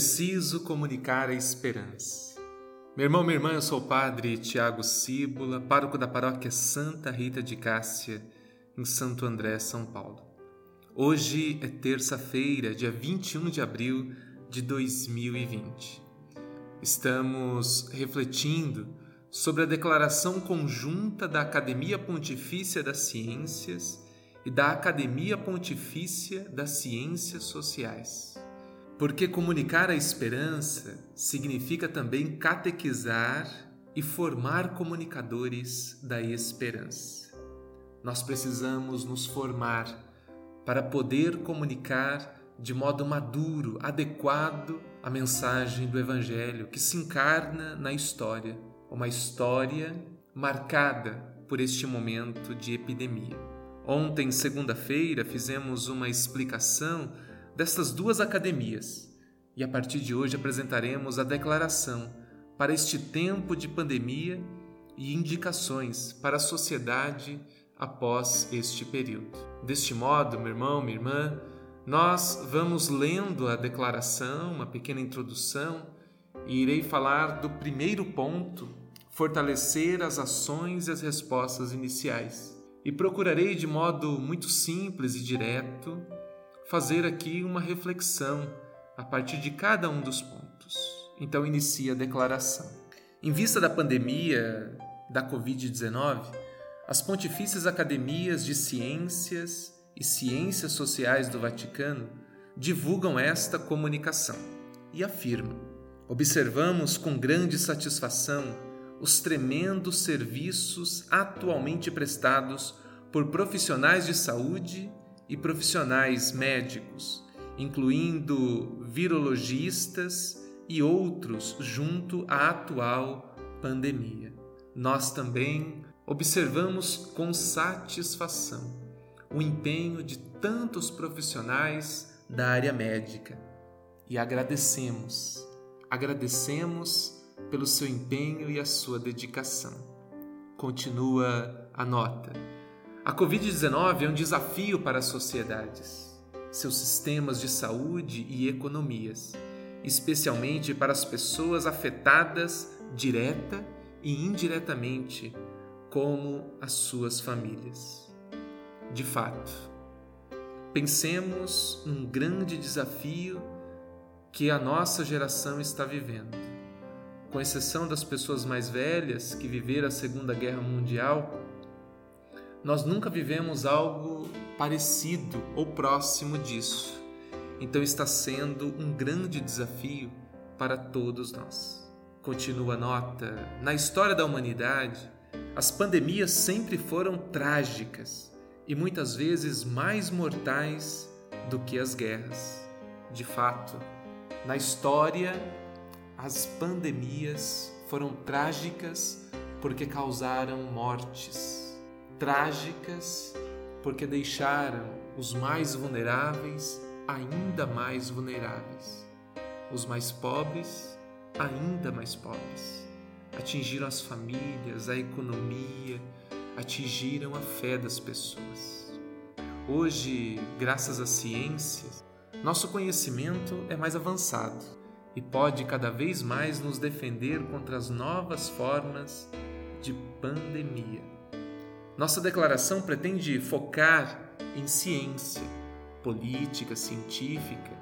Preciso comunicar a esperança. Meu irmão, minha irmã, eu sou o padre Tiago Cíbula, pároco da paróquia Santa Rita de Cássia, em Santo André, São Paulo. Hoje é terça-feira, dia 21 de abril de 2020. Estamos refletindo sobre a declaração conjunta da Academia Pontifícia das Ciências e da Academia Pontifícia das Ciências Sociais porque comunicar a esperança significa também catequizar e formar comunicadores da esperança. Nós precisamos nos formar para poder comunicar de modo maduro, adequado a mensagem do Evangelho que se encarna na história, uma história marcada por este momento de epidemia. Ontem, segunda-feira, fizemos uma explicação destas duas academias e a partir de hoje apresentaremos a declaração para este tempo de pandemia e indicações para a sociedade após este período. Deste modo, meu irmão, minha irmã, nós vamos lendo a declaração, uma pequena introdução, e irei falar do primeiro ponto, fortalecer as ações e as respostas iniciais. E procurarei de modo muito simples e direto fazer aqui uma reflexão a partir de cada um dos pontos. Então, inicia a declaração. Em vista da pandemia da Covid-19, as Pontifícias Academias de Ciências e Ciências Sociais do Vaticano divulgam esta comunicação e afirmam: Observamos com grande satisfação os tremendos serviços atualmente prestados por profissionais de saúde e profissionais médicos, incluindo virologistas e outros, junto à atual pandemia. Nós também observamos com satisfação o empenho de tantos profissionais da área médica e agradecemos, agradecemos pelo seu empenho e a sua dedicação. Continua a nota. A Covid-19 é um desafio para as sociedades, seus sistemas de saúde e economias, especialmente para as pessoas afetadas direta e indiretamente, como as suas famílias. De fato, pensemos num grande desafio que a nossa geração está vivendo. Com exceção das pessoas mais velhas que viveram a Segunda Guerra Mundial, nós nunca vivemos algo parecido ou próximo disso. Então está sendo um grande desafio para todos nós. Continua a nota: na história da humanidade, as pandemias sempre foram trágicas e muitas vezes mais mortais do que as guerras. De fato, na história, as pandemias foram trágicas porque causaram mortes trágicas porque deixaram os mais vulneráveis ainda mais vulneráveis, os mais pobres ainda mais pobres. Atingiram as famílias, a economia, atingiram a fé das pessoas. Hoje, graças à ciência, nosso conhecimento é mais avançado e pode cada vez mais nos defender contra as novas formas de pandemia. Nossa declaração pretende focar em ciência, política científica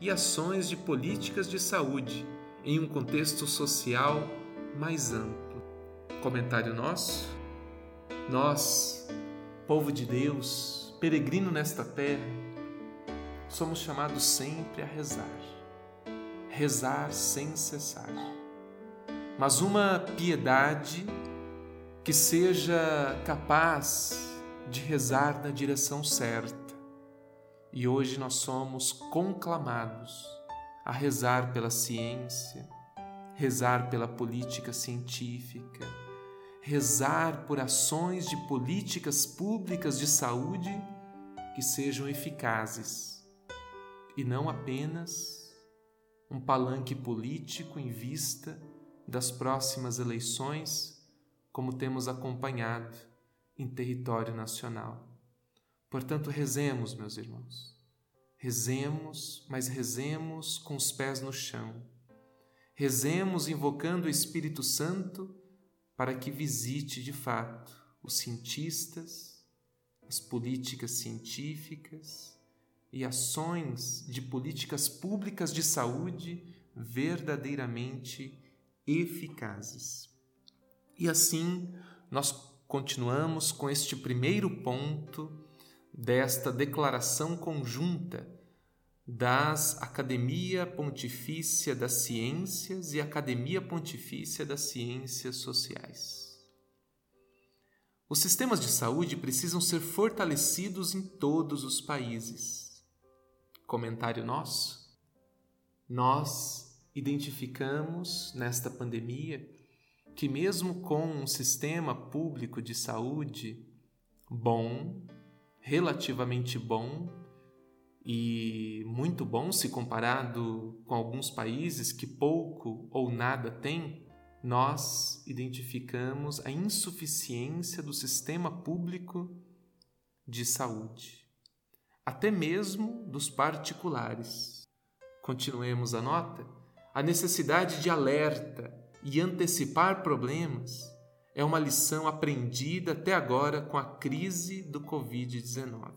e ações de políticas de saúde em um contexto social mais amplo. Comentário nosso? Nós, povo de Deus, peregrino nesta terra, somos chamados sempre a rezar. Rezar sem cessar. Mas uma piedade que seja capaz de rezar na direção certa. E hoje nós somos conclamados a rezar pela ciência, rezar pela política científica, rezar por ações de políticas públicas de saúde que sejam eficazes e não apenas um palanque político em vista das próximas eleições como temos acompanhado em território nacional. Portanto, rezemos, meus irmãos. Rezemos, mas rezemos com os pés no chão. Rezemos invocando o Espírito Santo para que visite de fato os cientistas, as políticas científicas e ações de políticas públicas de saúde verdadeiramente eficazes. E assim nós continuamos com este primeiro ponto desta declaração conjunta das Academia Pontifícia das Ciências e Academia Pontifícia das Ciências Sociais. Os sistemas de saúde precisam ser fortalecidos em todos os países. Comentário nosso? Nós identificamos nesta pandemia que, mesmo com um sistema público de saúde bom, relativamente bom e muito bom se comparado com alguns países que pouco ou nada têm, nós identificamos a insuficiência do sistema público de saúde, até mesmo dos particulares. Continuemos a nota. A necessidade de alerta e antecipar problemas é uma lição aprendida até agora com a crise do Covid-19.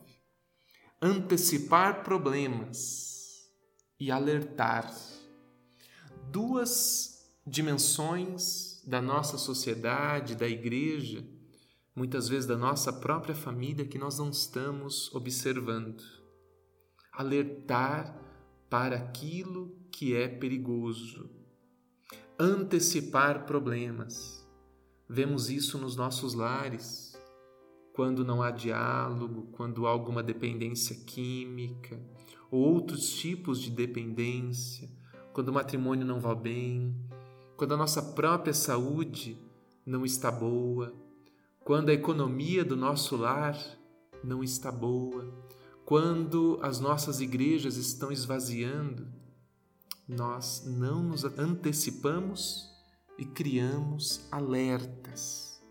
Antecipar problemas e alertar. Duas dimensões da nossa sociedade, da igreja, muitas vezes da nossa própria família que nós não estamos observando. Alertar para aquilo que é perigoso. Antecipar problemas. Vemos isso nos nossos lares, quando não há diálogo, quando há alguma dependência química ou outros tipos de dependência, quando o matrimônio não vai bem, quando a nossa própria saúde não está boa, quando a economia do nosso lar não está boa, quando as nossas igrejas estão esvaziando, nós não nos antecipamos e criamos alertas.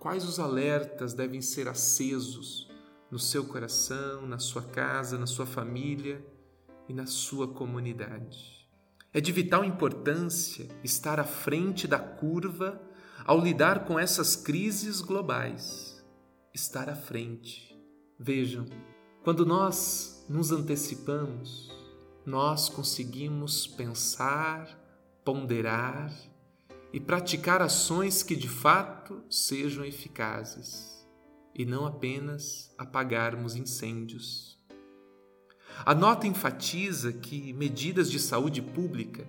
Quais os alertas devem ser acesos no seu coração, na sua casa, na sua família e na sua comunidade? É de vital importância estar à frente da curva ao lidar com essas crises globais. Estar à frente. Vejam, quando nós nos antecipamos, nós conseguimos pensar, ponderar e praticar ações que de fato sejam eficazes e não apenas apagarmos incêndios. A nota enfatiza que medidas de saúde pública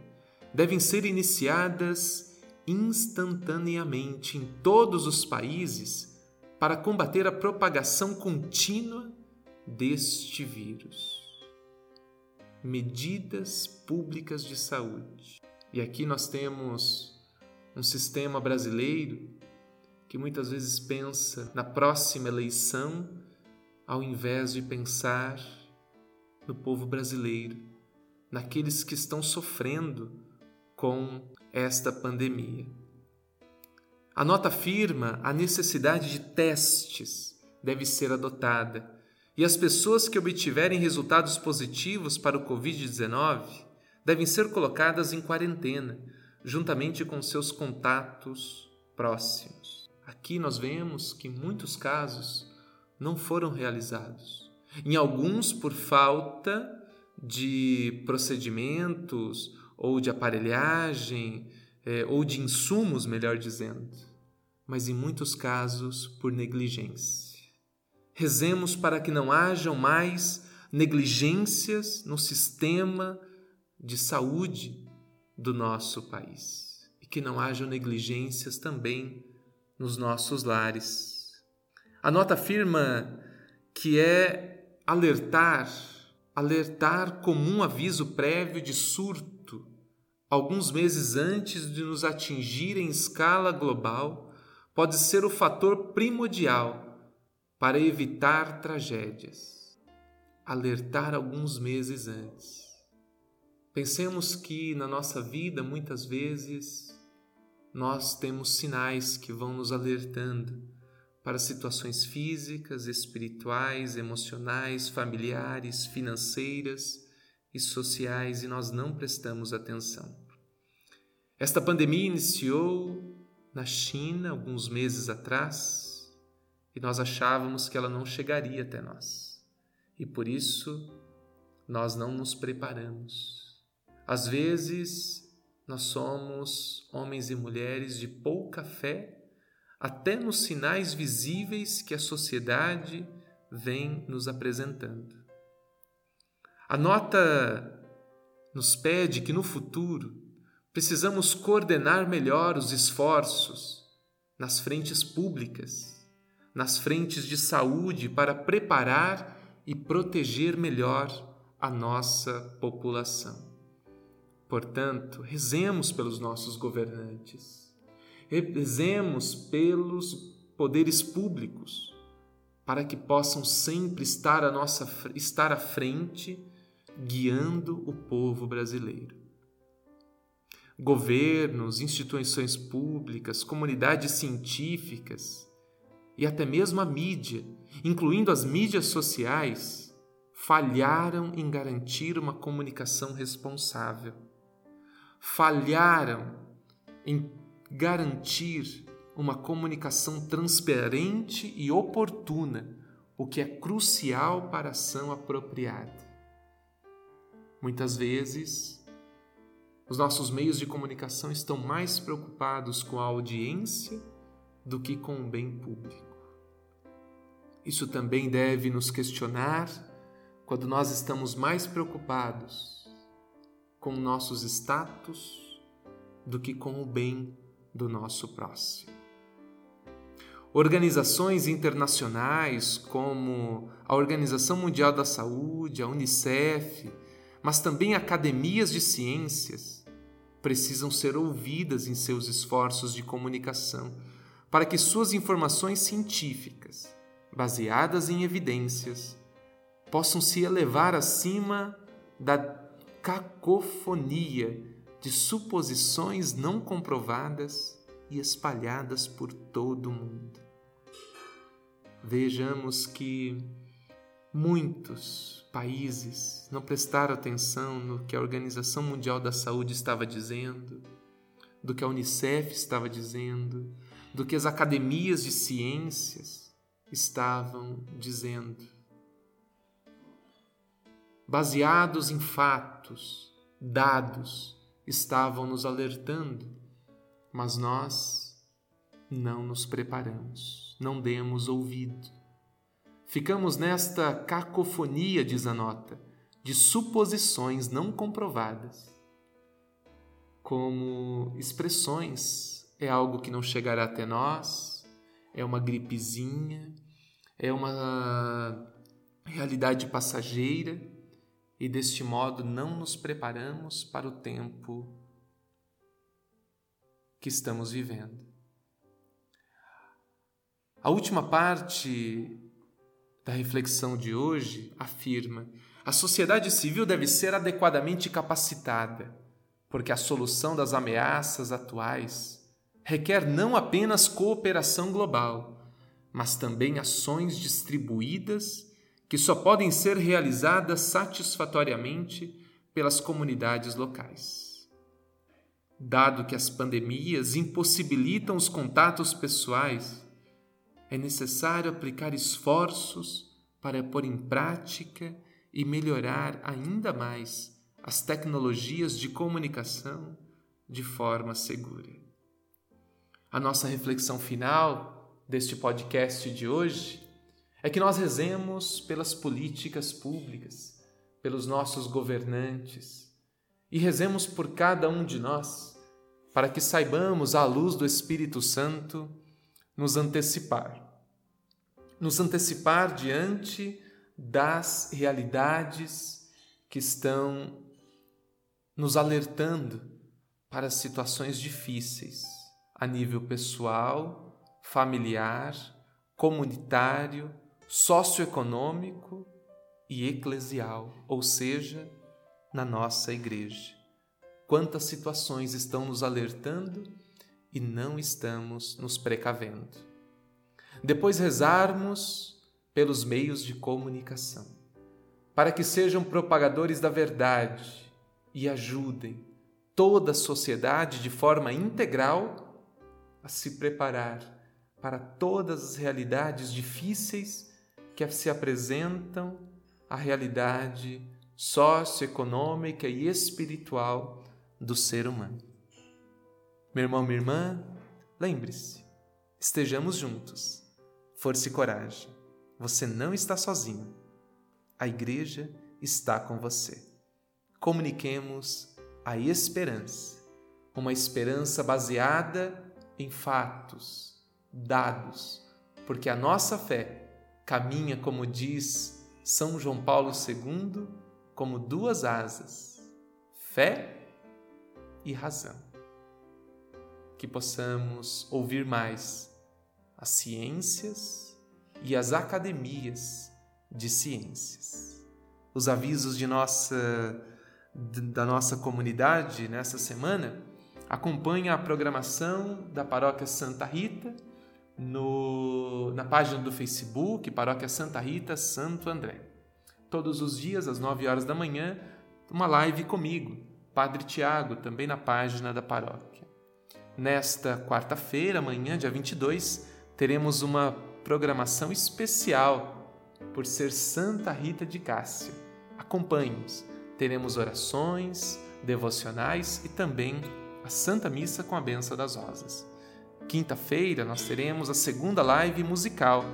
devem ser iniciadas instantaneamente em todos os países para combater a propagação contínua deste vírus. Medidas públicas de saúde. E aqui nós temos um sistema brasileiro que muitas vezes pensa na próxima eleição ao invés de pensar no povo brasileiro, naqueles que estão sofrendo com esta pandemia. A nota afirma a necessidade de testes deve ser adotada e as pessoas que obtiverem resultados positivos para o Covid-19 devem ser colocadas em quarentena juntamente com seus contatos próximos. Aqui nós vemos que muitos casos não foram realizados. Em alguns, por falta de procedimentos ou de aparelhagem é, ou de insumos, melhor dizendo, mas em muitos casos por negligência. Rezemos para que não hajam mais negligências no sistema de saúde do nosso país e que não hajam negligências também nos nossos lares. A nota afirma que é alertar, alertar como um aviso prévio de surto, alguns meses antes de nos atingir em escala global, pode ser o fator primordial para evitar tragédias. Alertar alguns meses antes. Pensemos que na nossa vida, muitas vezes, nós temos sinais que vão nos alertando para situações físicas, espirituais, emocionais, familiares, financeiras e sociais e nós não prestamos atenção. Esta pandemia iniciou na China alguns meses atrás e nós achávamos que ela não chegaria até nós. E por isso nós não nos preparamos. Às vezes nós somos homens e mulheres de pouca fé até nos sinais visíveis que a sociedade vem nos apresentando. A nota nos pede que no futuro precisamos coordenar melhor os esforços nas frentes públicas, nas frentes de saúde para preparar e proteger melhor a nossa população. Portanto, rezemos pelos nossos governantes rezemos pelos poderes públicos, para que possam sempre estar à, nossa, estar à frente, guiando o povo brasileiro. Governos, instituições públicas, comunidades científicas e até mesmo a mídia, incluindo as mídias sociais, falharam em garantir uma comunicação responsável. Falharam em garantir uma comunicação transparente e oportuna, o que é crucial para a ação apropriada. Muitas vezes, os nossos meios de comunicação estão mais preocupados com a audiência do que com o bem público. Isso também deve nos questionar quando nós estamos mais preocupados com nossos status do que com o bem do nosso próximo. Organizações internacionais como a Organização Mundial da Saúde, a Unicef, mas também academias de ciências precisam ser ouvidas em seus esforços de comunicação para que suas informações científicas, baseadas em evidências, possam se elevar acima da cacofonia de suposições não comprovadas e espalhadas por todo o mundo. Vejamos que muitos países não prestaram atenção no que a Organização Mundial da Saúde estava dizendo, do que a Unicef estava dizendo, do que as academias de ciências estavam dizendo. Baseados em fatos, dados, estavam nos alertando, mas nós não nos preparamos, não demos ouvido. Ficamos nesta cacofonia, diz a nota, de suposições não comprovadas. Como expressões, é algo que não chegará até nós, é uma gripezinha, é uma realidade passageira e deste modo não nos preparamos para o tempo que estamos vivendo. A última parte da reflexão de hoje afirma: a sociedade civil deve ser adequadamente capacitada, porque a solução das ameaças atuais requer não apenas cooperação global, mas também ações distribuídas que só podem ser realizadas satisfatoriamente pelas comunidades locais. Dado que as pandemias impossibilitam os contatos pessoais, é necessário aplicar esforços para pôr em prática e melhorar ainda mais as tecnologias de comunicação de forma segura. A nossa reflexão final deste podcast de hoje é que nós rezemos pelas políticas públicas, pelos nossos governantes e rezemos por cada um de nós, para que saibamos, à luz do Espírito Santo, nos antecipar. Nos antecipar diante das realidades que estão nos alertando para situações difíceis a nível pessoal, familiar, comunitário socioeconômico e eclesial, ou seja, na nossa igreja. Quantas situações estão nos alertando e não estamos nos precavendo. Depois rezarmos pelos meios de comunicação, para que sejam propagadores da verdade e ajudem toda a sociedade de forma integral a se preparar para todas as realidades difíceis que se apresentam à realidade socioeconômica e espiritual do ser humano. Meu irmão, minha irmã, lembre-se, estejamos juntos. Força e coragem. Você não está sozinho. A igreja está com você. Comuniquemos a esperança, uma esperança baseada em fatos, dados, porque a nossa fé caminha, como diz São João Paulo II, como duas asas: fé e razão que possamos ouvir mais as ciências e as academias de ciências. Os avisos de nossa da nossa comunidade nessa semana acompanha a programação da Paróquia Santa Rita no, na página do Facebook, Paróquia Santa Rita Santo André. Todos os dias, às 9 horas da manhã, uma live comigo, Padre Tiago, também na página da paróquia. Nesta quarta-feira, amanhã, dia 22, teremos uma programação especial por ser Santa Rita de Cássia. Acompanhe-nos. Teremos orações, devocionais e também a Santa Missa com a Benção das Rosas. Quinta-feira nós teremos a segunda live musical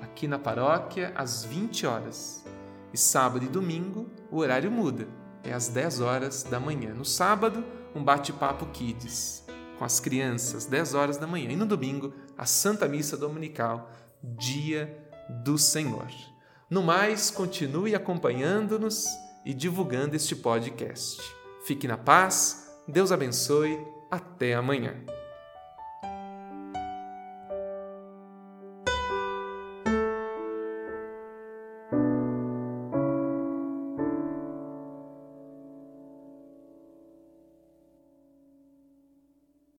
aqui na paróquia às 20 horas. E sábado e domingo o horário muda, é às 10 horas da manhã. No sábado, um bate-papo kids com as crianças, 10 horas da manhã. E no domingo, a Santa Missa Dominical, Dia do Senhor. No mais, continue acompanhando-nos e divulgando este podcast. Fique na paz, Deus abençoe, até amanhã.